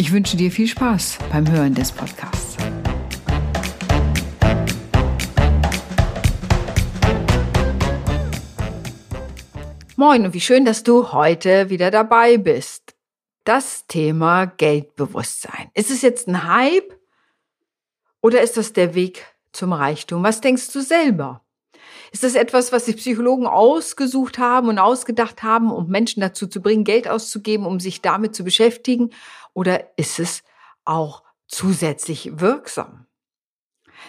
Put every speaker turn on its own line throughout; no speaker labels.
Ich wünsche dir viel Spaß beim Hören des Podcasts. Moin und wie schön, dass du heute wieder dabei bist. Das Thema Geldbewusstsein. Ist es jetzt ein Hype oder ist das der Weg zum Reichtum? Was denkst du selber? Ist das etwas, was die Psychologen ausgesucht haben und ausgedacht haben, um Menschen dazu zu bringen, Geld auszugeben, um sich damit zu beschäftigen? Oder ist es auch zusätzlich wirksam?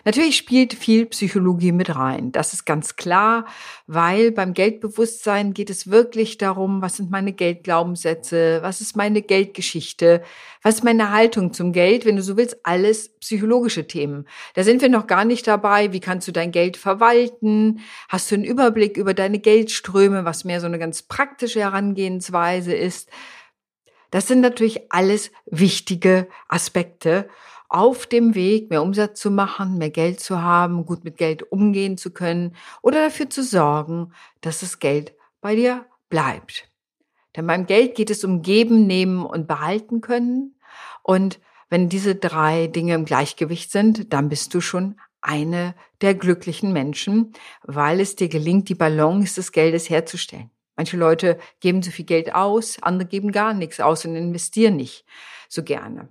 Natürlich spielt viel Psychologie mit rein. Das ist ganz klar, weil beim Geldbewusstsein geht es wirklich darum, was sind meine Geldglaubenssätze, was ist meine Geldgeschichte, was ist meine Haltung zum Geld, wenn du so willst, alles psychologische Themen. Da sind wir noch gar nicht dabei, wie kannst du dein Geld verwalten, hast du einen Überblick über deine Geldströme, was mehr so eine ganz praktische Herangehensweise ist. Das sind natürlich alles wichtige Aspekte auf dem Weg, mehr Umsatz zu machen, mehr Geld zu haben, gut mit Geld umgehen zu können oder dafür zu sorgen, dass das Geld bei dir bleibt. Denn beim Geld geht es um Geben, Nehmen und Behalten können. Und wenn diese drei Dinge im Gleichgewicht sind, dann bist du schon eine der glücklichen Menschen, weil es dir gelingt, die Balance des Geldes herzustellen. Manche Leute geben zu viel Geld aus, andere geben gar nichts aus und investieren nicht so gerne.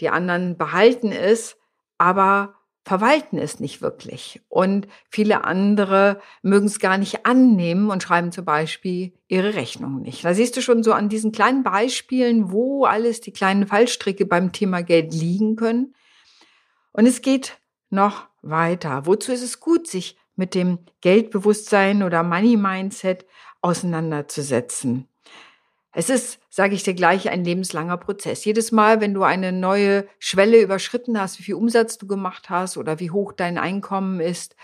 Die anderen behalten es, aber verwalten es nicht wirklich. Und viele andere mögen es gar nicht annehmen und schreiben zum Beispiel ihre Rechnung nicht. Da siehst du schon so an diesen kleinen Beispielen, wo alles die kleinen Fallstricke beim Thema Geld liegen können. Und es geht noch weiter. Wozu ist es gut, sich mit dem Geldbewusstsein oder Money Mindset auseinanderzusetzen? Es ist, sage ich dir gleich, ein lebenslanger Prozess. Jedes Mal, wenn du eine neue Schwelle überschritten hast, wie viel Umsatz du gemacht hast oder wie hoch dein Einkommen ist,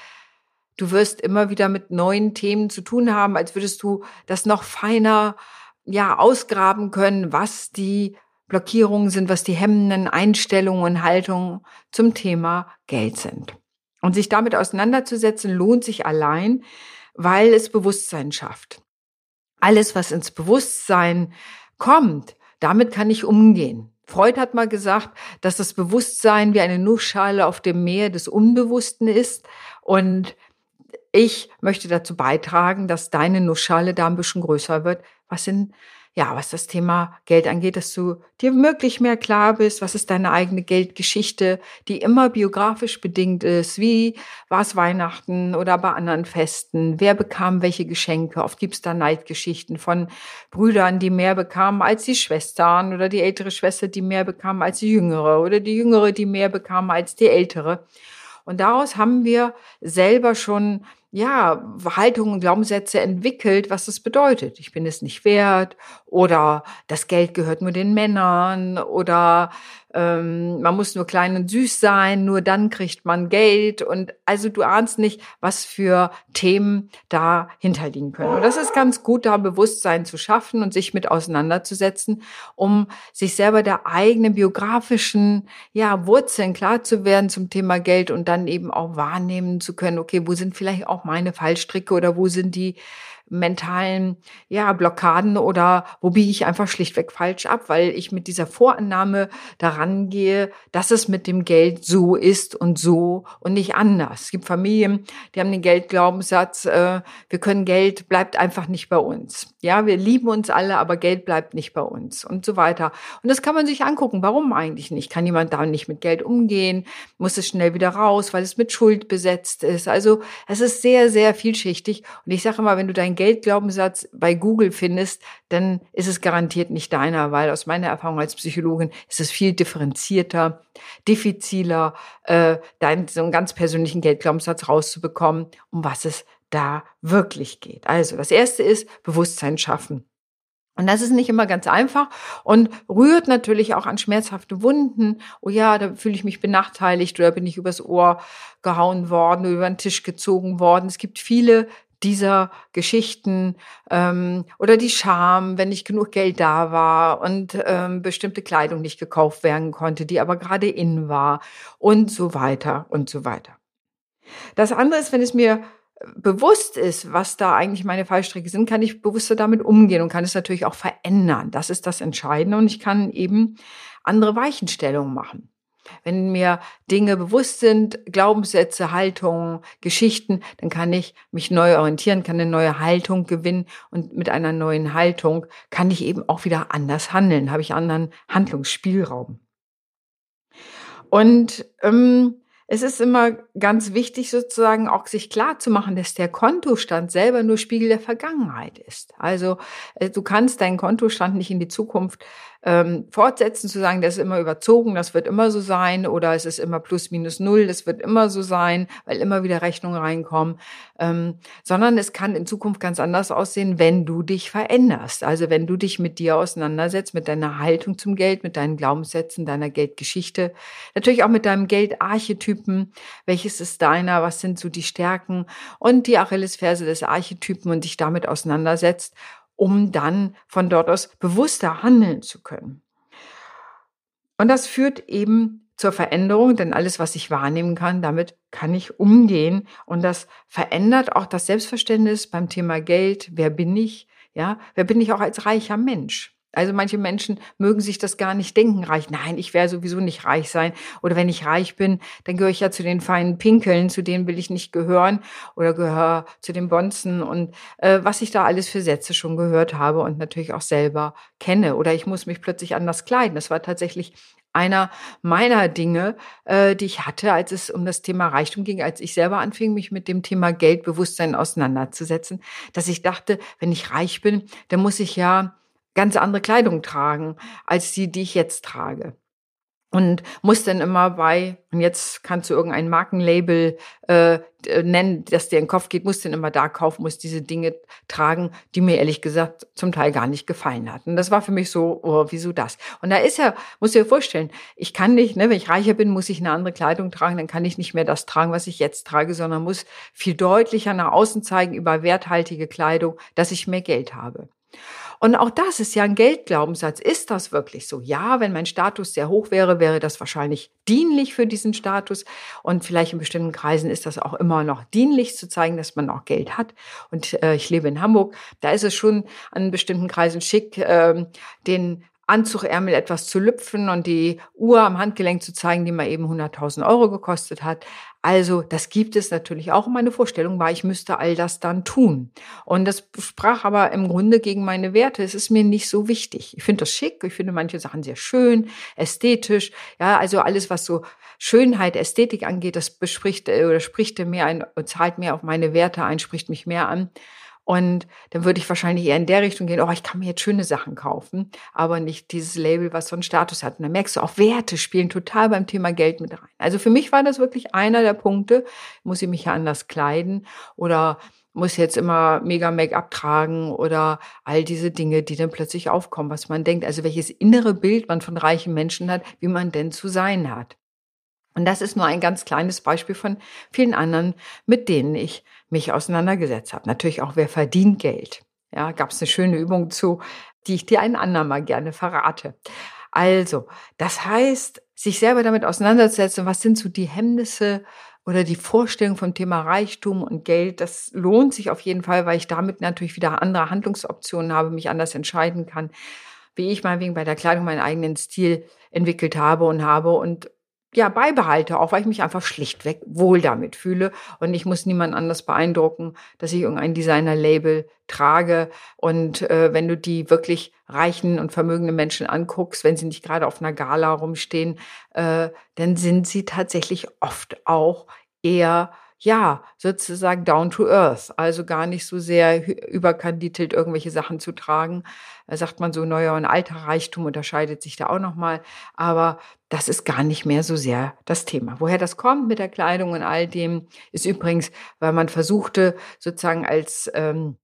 du wirst immer wieder mit neuen Themen zu tun haben, als würdest du das noch feiner, ja, ausgraben können, was die Blockierungen sind, was die hemmenden Einstellungen und Haltungen zum Thema Geld sind. Und sich damit auseinanderzusetzen, lohnt sich allein, weil es Bewusstsein schafft alles, was ins Bewusstsein kommt, damit kann ich umgehen. Freud hat mal gesagt, dass das Bewusstsein wie eine Nussschale auf dem Meer des Unbewussten ist. Und ich möchte dazu beitragen, dass deine Nussschale da ein bisschen größer wird, was in ja, was das Thema Geld angeht, dass du dir wirklich mehr klar bist, was ist deine eigene Geldgeschichte, die immer biografisch bedingt ist. Wie war es Weihnachten oder bei anderen Festen? Wer bekam welche Geschenke? Oft gibt es da Neidgeschichten von Brüdern, die mehr bekamen als die Schwestern oder die ältere Schwester, die mehr bekam als die jüngere oder die jüngere, die mehr bekam als die ältere. Und daraus haben wir selber schon ja, Haltungen und Glaubenssätze entwickelt, was das bedeutet. Ich bin es nicht wert oder das Geld gehört nur den Männern oder ähm, man muss nur klein und süß sein, nur dann kriegt man Geld und also du ahnst nicht, was für Themen da hinterliegen können. Und das ist ganz gut, da Bewusstsein zu schaffen und sich mit auseinanderzusetzen, um sich selber der eigenen biografischen ja, Wurzeln klar zu werden zum Thema Geld und dann eben auch wahrnehmen zu können, okay, wo sind vielleicht auch meine Fallstricke oder wo sind die mentalen ja, Blockaden oder wo biege ich einfach schlichtweg falsch ab, weil ich mit dieser Vorannahme daran gehe, dass es mit dem Geld so ist und so und nicht anders. Es gibt Familien, die haben den Geldglaubenssatz, äh, wir können Geld bleibt einfach nicht bei uns. Ja, wir lieben uns alle, aber Geld bleibt nicht bei uns und so weiter. Und das kann man sich angucken. Warum eigentlich nicht? Kann jemand da nicht mit Geld umgehen? Muss es schnell wieder raus, weil es mit Schuld besetzt ist? Also es ist sehr, sehr vielschichtig. Und ich sage immer, wenn du dein Geldglaubenssatz bei Google findest, dann ist es garantiert nicht deiner, weil aus meiner Erfahrung als Psychologin ist es viel differenzierter, diffiziler, äh, deinen so einen ganz persönlichen Geldglaubenssatz rauszubekommen, um was es da wirklich geht. Also das erste ist Bewusstsein schaffen. Und das ist nicht immer ganz einfach und rührt natürlich auch an schmerzhafte Wunden. Oh ja, da fühle ich mich benachteiligt oder bin ich übers Ohr gehauen worden oder über den Tisch gezogen worden. Es gibt viele dieser Geschichten ähm, oder die Scham, wenn nicht genug Geld da war und ähm, bestimmte Kleidung nicht gekauft werden konnte, die aber gerade in war und so weiter und so weiter. Das andere ist, wenn es mir bewusst ist, was da eigentlich meine Fallstricke sind, kann ich bewusster damit umgehen und kann es natürlich auch verändern. Das ist das Entscheidende und ich kann eben andere Weichenstellungen machen. Wenn mir Dinge bewusst sind, Glaubenssätze, Haltungen, Geschichten, dann kann ich mich neu orientieren, kann eine neue Haltung gewinnen und mit einer neuen Haltung kann ich eben auch wieder anders handeln, habe ich anderen Handlungsspielraum. Und ähm, es ist immer ganz wichtig, sozusagen auch sich klar zu machen, dass der Kontostand selber nur Spiegel der Vergangenheit ist. Also äh, du kannst deinen Kontostand nicht in die Zukunft ähm, fortsetzen, zu sagen, das ist immer überzogen, das wird immer so sein oder es ist immer plus minus null, das wird immer so sein, weil immer wieder Rechnungen reinkommen, ähm, sondern es kann in Zukunft ganz anders aussehen, wenn du dich veränderst. Also wenn du dich mit dir auseinandersetzt, mit deiner Haltung zum Geld, mit deinen Glaubenssätzen, deiner Geldgeschichte, natürlich auch mit deinem Geldarchetypen, welches ist deiner, was sind so die Stärken? Und die Achillesferse des Archetypen und dich damit auseinandersetzt um dann von dort aus bewusster handeln zu können. Und das führt eben zur Veränderung, denn alles, was ich wahrnehmen kann, damit kann ich umgehen. Und das verändert auch das Selbstverständnis beim Thema Geld. Wer bin ich? Ja, wer bin ich auch als reicher Mensch? Also manche Menschen mögen sich das gar nicht denken, reich. Nein, ich werde sowieso nicht reich sein. Oder wenn ich reich bin, dann gehöre ich ja zu den feinen Pinkeln, zu denen will ich nicht gehören oder gehöre zu den Bonzen und äh, was ich da alles für Sätze schon gehört habe und natürlich auch selber kenne. Oder ich muss mich plötzlich anders kleiden. Das war tatsächlich einer meiner Dinge, äh, die ich hatte, als es um das Thema Reichtum ging, als ich selber anfing, mich mit dem Thema Geldbewusstsein auseinanderzusetzen, dass ich dachte, wenn ich reich bin, dann muss ich ja ganz andere Kleidung tragen als die, die ich jetzt trage. Und muss dann immer bei, und jetzt kannst du irgendein Markenlabel äh, nennen, das dir in den Kopf geht, muss dann immer da kaufen, muss diese Dinge tragen, die mir ehrlich gesagt zum Teil gar nicht gefallen hatten. Das war für mich so, oh, wieso das? Und da ist ja, muss dir vorstellen, ich kann nicht, ne, wenn ich reicher bin, muss ich eine andere Kleidung tragen, dann kann ich nicht mehr das tragen, was ich jetzt trage, sondern muss viel deutlicher nach außen zeigen über werthaltige Kleidung, dass ich mehr Geld habe. Und auch das ist ja ein Geldglaubenssatz. Ist das wirklich so? Ja, wenn mein Status sehr hoch wäre, wäre das wahrscheinlich dienlich für diesen Status. Und vielleicht in bestimmten Kreisen ist das auch immer noch dienlich zu zeigen, dass man auch Geld hat. Und äh, ich lebe in Hamburg. Da ist es schon an bestimmten Kreisen schick, äh, den Anzugärmel etwas zu lüpfen und die Uhr am Handgelenk zu zeigen, die mal eben 100.000 Euro gekostet hat. Also das gibt es natürlich auch. Meine Vorstellung war, ich müsste all das dann tun. Und das sprach aber im Grunde gegen meine Werte. Es ist mir nicht so wichtig. Ich finde das schick. Ich finde manche Sachen sehr schön, ästhetisch. Ja, also alles, was so Schönheit, Ästhetik angeht, das bespricht äh, oder spricht mehr ein, zahlt mehr auf meine Werte ein, spricht mich mehr an. Und dann würde ich wahrscheinlich eher in der Richtung gehen, oh, ich kann mir jetzt schöne Sachen kaufen, aber nicht dieses Label, was so einen Status hat. Und dann merkst du, auch Werte spielen total beim Thema Geld mit rein. Also für mich war das wirklich einer der Punkte, muss ich mich ja anders kleiden oder muss jetzt immer mega Make-up tragen oder all diese Dinge, die dann plötzlich aufkommen, was man denkt, also welches innere Bild man von reichen Menschen hat, wie man denn zu sein hat. Und das ist nur ein ganz kleines Beispiel von vielen anderen, mit denen ich mich auseinandergesetzt habe. Natürlich auch, wer verdient Geld? Ja, gab es eine schöne Übung zu, die ich dir einen anderen mal gerne verrate. Also, das heißt, sich selber damit auseinanderzusetzen, was sind so die Hemmnisse oder die Vorstellung vom Thema Reichtum und Geld, das lohnt sich auf jeden Fall, weil ich damit natürlich wieder andere Handlungsoptionen habe, mich anders entscheiden kann, wie ich mal wegen bei der Kleidung meinen eigenen Stil entwickelt habe und habe und ja, beibehalte, auch weil ich mich einfach schlichtweg wohl damit fühle und ich muss niemand anders beeindrucken, dass ich irgendein Designer-Label trage. Und äh, wenn du die wirklich reichen und vermögenden Menschen anguckst, wenn sie nicht gerade auf einer Gala rumstehen, äh, dann sind sie tatsächlich oft auch eher ja, sozusagen down to earth, also gar nicht so sehr überkandidelt irgendwelche Sachen zu tragen. Da sagt man so, neuer und alter Reichtum unterscheidet sich da auch nochmal. Aber das ist gar nicht mehr so sehr das Thema. Woher das kommt mit der Kleidung und all dem, ist übrigens, weil man versuchte, sozusagen als ähm,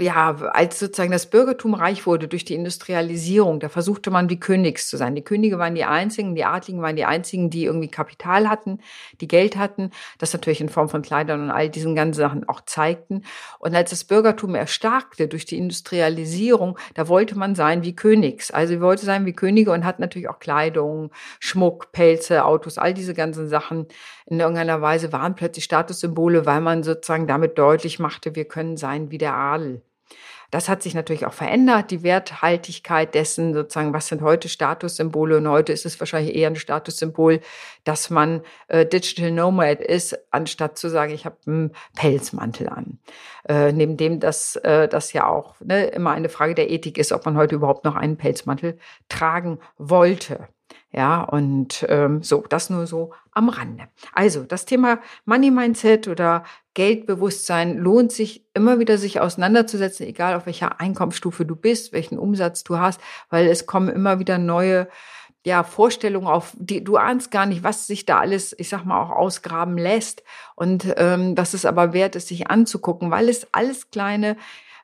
ja, als sozusagen das Bürgertum reich wurde durch die Industrialisierung, da versuchte man wie Königs zu sein. Die Könige waren die einzigen, die Adligen waren die einzigen, die irgendwie Kapital hatten, die Geld hatten, das natürlich in Form von Kleidern und all diesen ganzen Sachen auch zeigten. Und als das Bürgertum erstarkte durch die Industrialisierung, da wollte man sein wie Königs. Also wollte sein wie Könige und hat natürlich auch Kleidung, Schmuck, Pelze, Autos, all diese ganzen Sachen in irgendeiner Weise waren plötzlich Statussymbole, weil man sozusagen damit deutlich machte, wir können sein wie der Adel. Das hat sich natürlich auch verändert, die Werthaltigkeit dessen, sozusagen, was sind heute Statussymbole? Und heute ist es wahrscheinlich eher ein Statussymbol, dass man äh, Digital Nomad ist, anstatt zu sagen, ich habe einen Pelzmantel an. Äh, neben dem, dass äh, das ja auch ne, immer eine Frage der Ethik ist, ob man heute überhaupt noch einen Pelzmantel tragen wollte. Ja, und ähm, so, das nur so am Rande. Also, das Thema Money Mindset oder Geldbewusstsein lohnt sich immer wieder, sich auseinanderzusetzen, egal auf welcher Einkommensstufe du bist, welchen Umsatz du hast, weil es kommen immer wieder neue ja, Vorstellungen auf, die du ahnst gar nicht, was sich da alles, ich sag mal, auch ausgraben lässt. Und ähm, dass es aber wert ist, sich anzugucken, weil es alles kleine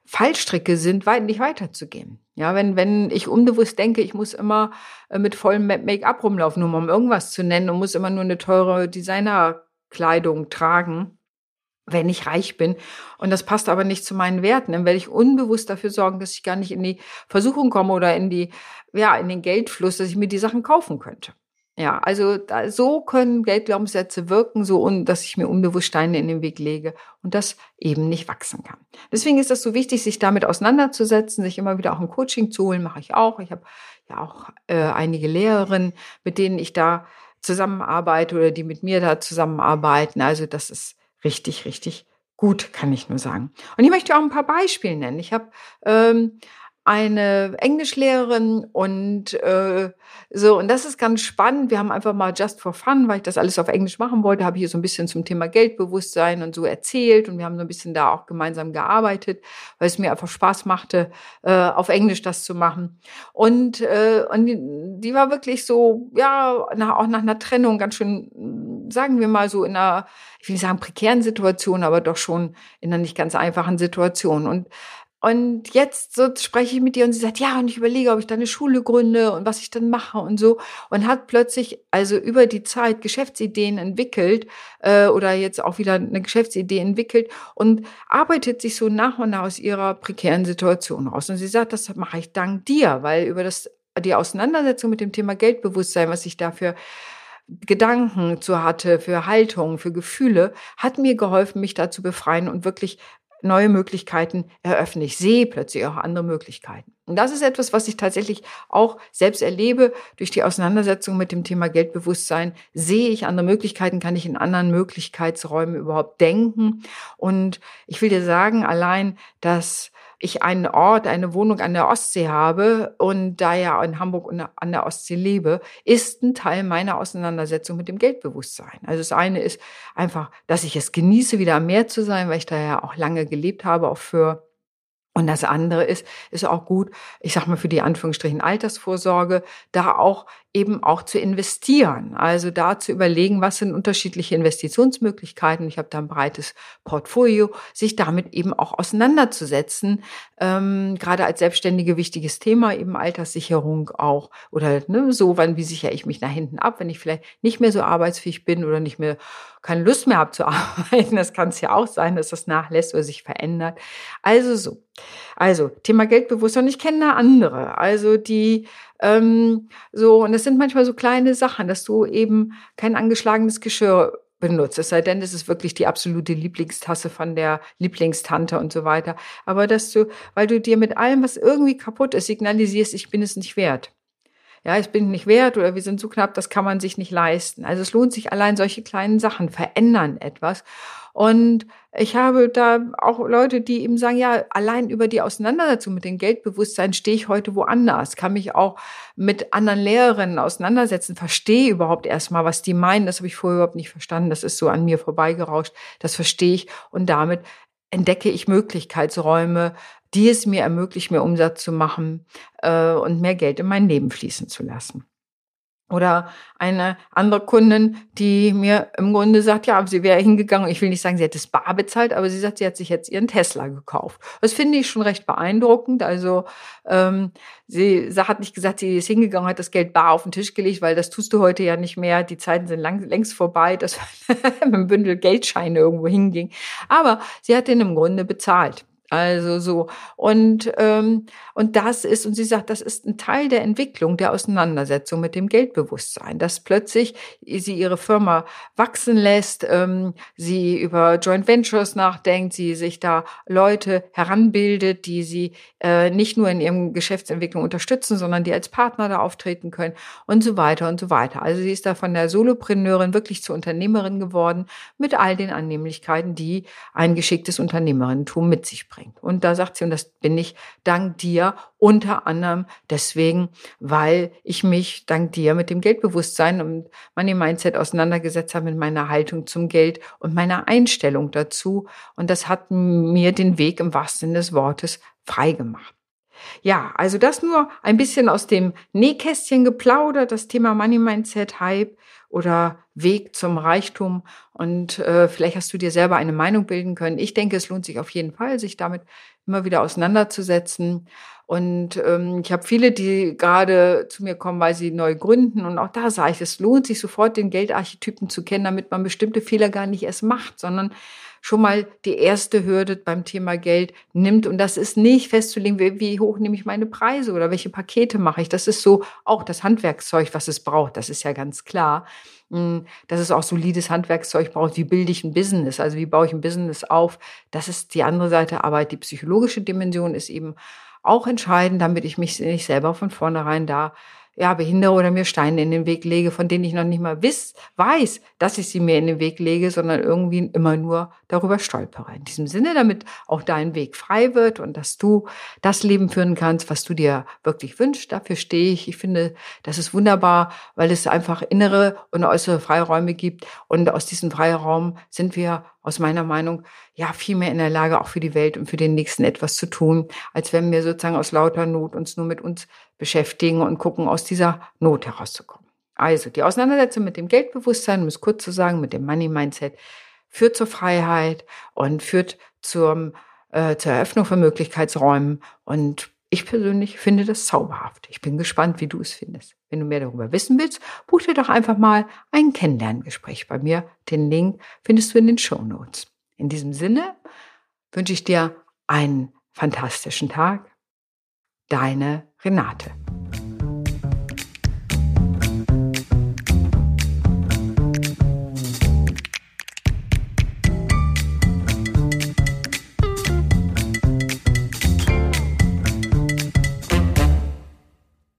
Fallstricke sind, weit nicht weiterzugehen. Ja, wenn, wenn ich unbewusst denke, ich muss immer äh, mit vollem Make-up rumlaufen, nur um irgendwas zu nennen und muss immer nur eine teure Designerkleidung tragen, wenn ich reich bin. Und das passt aber nicht zu meinen Werten. Dann werde ich unbewusst dafür sorgen, dass ich gar nicht in die Versuchung komme oder in die, ja, in den Geldfluss, dass ich mir die Sachen kaufen könnte. Ja, also da, so können Geldglaubenssätze wirken, so und dass ich mir unbewusst Steine in den Weg lege und das eben nicht wachsen kann. Deswegen ist das so wichtig, sich damit auseinanderzusetzen, sich immer wieder auch ein Coaching zu holen, mache ich auch. Ich habe ja auch äh, einige Lehrerinnen, mit denen ich da zusammenarbeite oder die mit mir da zusammenarbeiten. Also das ist richtig, richtig gut, kann ich nur sagen. Und ich möchte auch ein paar Beispiele nennen. Ich habe ähm, eine Englischlehrerin und äh, so und das ist ganz spannend. Wir haben einfach mal just for fun, weil ich das alles auf Englisch machen wollte, habe ich hier so ein bisschen zum Thema Geldbewusstsein und so erzählt und wir haben so ein bisschen da auch gemeinsam gearbeitet, weil es mir einfach Spaß machte, äh, auf Englisch das zu machen. Und und, und die, die war wirklich so ja nach, auch nach einer Trennung ganz schön, sagen wir mal so in einer ich will nicht sagen prekären Situation, aber doch schon in einer nicht ganz einfachen Situation und und jetzt so spreche ich mit ihr und sie sagt, ja, und ich überlege, ob ich da eine Schule gründe und was ich dann mache und so. Und hat plötzlich also über die Zeit Geschäftsideen entwickelt äh, oder jetzt auch wieder eine Geschäftsidee entwickelt und arbeitet sich so nach und nach aus ihrer prekären Situation raus. Und sie sagt, das mache ich dank dir, weil über das die Auseinandersetzung mit dem Thema Geldbewusstsein, was ich dafür Gedanken zu hatte, für Haltung, für Gefühle, hat mir geholfen, mich da zu befreien und wirklich neue Möglichkeiten eröffne. Ich sehe plötzlich auch andere Möglichkeiten. Und das ist etwas, was ich tatsächlich auch selbst erlebe. Durch die Auseinandersetzung mit dem Thema Geldbewusstsein sehe ich andere Möglichkeiten, kann ich in anderen Möglichkeitsräumen überhaupt denken. Und ich will dir sagen, allein, dass ich einen Ort, eine Wohnung an der Ostsee habe und da ja in Hamburg an der Ostsee lebe, ist ein Teil meiner Auseinandersetzung mit dem Geldbewusstsein. Also das eine ist einfach, dass ich es genieße, wieder am Meer zu sein, weil ich da ja auch lange gelebt habe, auch für und das andere ist, ist auch gut, ich sag mal für die Anführungsstrichen Altersvorsorge, da auch eben auch zu investieren. Also da zu überlegen, was sind unterschiedliche Investitionsmöglichkeiten. Ich habe da ein breites Portfolio, sich damit eben auch auseinanderzusetzen. Ähm, gerade als Selbstständige wichtiges Thema, eben Alterssicherung auch. Oder ne, so, wann, wie sichere ich mich nach hinten ab, wenn ich vielleicht nicht mehr so arbeitsfähig bin oder nicht mehr keine Lust mehr habe zu arbeiten. Das kann es ja auch sein, dass das nachlässt oder sich verändert. Also so. Also Thema Geldbewusstsein. Ich kenne da andere. Also die ähm, so, und das sind manchmal so kleine Sachen, dass du eben kein angeschlagenes Geschirr benutzt. Es sei denn, das ist wirklich die absolute Lieblingstasse von der Lieblingstante und so weiter. Aber dass du, weil du dir mit allem, was irgendwie kaputt ist, signalisierst, ich bin es nicht wert. Ja, ich bin nicht wert oder wir sind zu knapp, das kann man sich nicht leisten. Also es lohnt sich allein solche kleinen Sachen verändern etwas. Und ich habe da auch Leute, die eben sagen, ja, allein über die Auseinandersetzung mit dem Geldbewusstsein stehe ich heute woanders, kann mich auch mit anderen Lehrerinnen auseinandersetzen, verstehe überhaupt erstmal, was die meinen. Das habe ich vorher überhaupt nicht verstanden. Das ist so an mir vorbeigerauscht. Das verstehe ich und damit entdecke ich Möglichkeitsräume, die es mir ermöglicht, mehr Umsatz zu machen äh, und mehr Geld in mein Leben fließen zu lassen. Oder eine andere Kundin, die mir im Grunde sagt, ja, sie wäre hingegangen, ich will nicht sagen, sie hätte es bar bezahlt, aber sie sagt, sie hat sich jetzt ihren Tesla gekauft. Das finde ich schon recht beeindruckend. Also ähm, sie hat nicht gesagt, sie ist hingegangen, hat das Geld bar auf den Tisch gelegt, weil das tust du heute ja nicht mehr. Die Zeiten sind lang, längst vorbei, dass mit einem Bündel Geldscheine irgendwo hinging. Aber sie hat den im Grunde bezahlt. Also so. Und, ähm, und das ist, und sie sagt, das ist ein Teil der Entwicklung, der Auseinandersetzung mit dem Geldbewusstsein, dass plötzlich sie ihre Firma wachsen lässt, ähm, sie über Joint Ventures nachdenkt, sie sich da Leute heranbildet, die sie äh, nicht nur in ihrem Geschäftsentwicklung unterstützen, sondern die als Partner da auftreten können und so weiter und so weiter. Also sie ist da von der Solopreneurin wirklich zur Unternehmerin geworden mit all den Annehmlichkeiten, die ein geschicktes Unternehmerinnentum mit sich bringt bringt. Und da sagt sie, und das bin ich dank dir unter anderem deswegen, weil ich mich dank dir mit dem Geldbewusstsein und Money Mindset auseinandergesetzt habe mit meiner Haltung zum Geld und meiner Einstellung dazu. Und das hat mir den Weg im wahrsten Sinne des Wortes frei gemacht. Ja, also das nur ein bisschen aus dem Nähkästchen geplaudert, das Thema Money Mindset Hype oder Weg zum Reichtum. Und äh, vielleicht hast du dir selber eine Meinung bilden können. Ich denke, es lohnt sich auf jeden Fall, sich damit immer wieder auseinanderzusetzen. Und ähm, ich habe viele, die gerade zu mir kommen, weil sie neu gründen. Und auch da sage ich, es lohnt sich sofort, den Geldarchetypen zu kennen, damit man bestimmte Fehler gar nicht erst macht, sondern schon mal die erste Hürde beim Thema Geld nimmt. Und das ist nicht festzulegen, wie, wie hoch nehme ich meine Preise oder welche Pakete mache ich. Das ist so auch das Handwerkszeug, was es braucht. Das ist ja ganz klar. Hm, dass es auch solides Handwerkszeug braucht. Wie bilde ich ein Business? Also wie baue ich ein Business auf? Das ist die andere Seite. Aber die psychologische Dimension ist eben auch entscheidend, damit ich mich nicht selber von vornherein da ja, behindere oder mir Steine in den Weg lege, von denen ich noch nicht mal wiss, weiß, dass ich sie mir in den Weg lege, sondern irgendwie immer nur darüber stolpere. In diesem Sinne, damit auch dein Weg frei wird und dass du das Leben führen kannst, was du dir wirklich wünschst. Dafür stehe ich. Ich finde, das ist wunderbar, weil es einfach innere und äußere Freiräume gibt. Und aus diesem Freiraum sind wir aus meiner Meinung ja viel mehr in der Lage, auch für die Welt und für den Nächsten etwas zu tun, als wenn wir sozusagen aus lauter Not uns nur mit uns beschäftigen und gucken, aus dieser Not herauszukommen. Also die Auseinandersetzung mit dem Geldbewusstsein, um es kurz zu sagen, mit dem Money Mindset, führt zur Freiheit und führt zum, äh, zur Eröffnung von Möglichkeitsräumen. Und ich persönlich finde das zauberhaft. Ich bin gespannt, wie du es findest. Wenn du mehr darüber wissen willst, buch dir doch einfach mal ein Kennenlerngespräch bei mir. Den Link findest du in den Show Notes. In diesem Sinne wünsche ich dir einen fantastischen Tag. Deine Renate.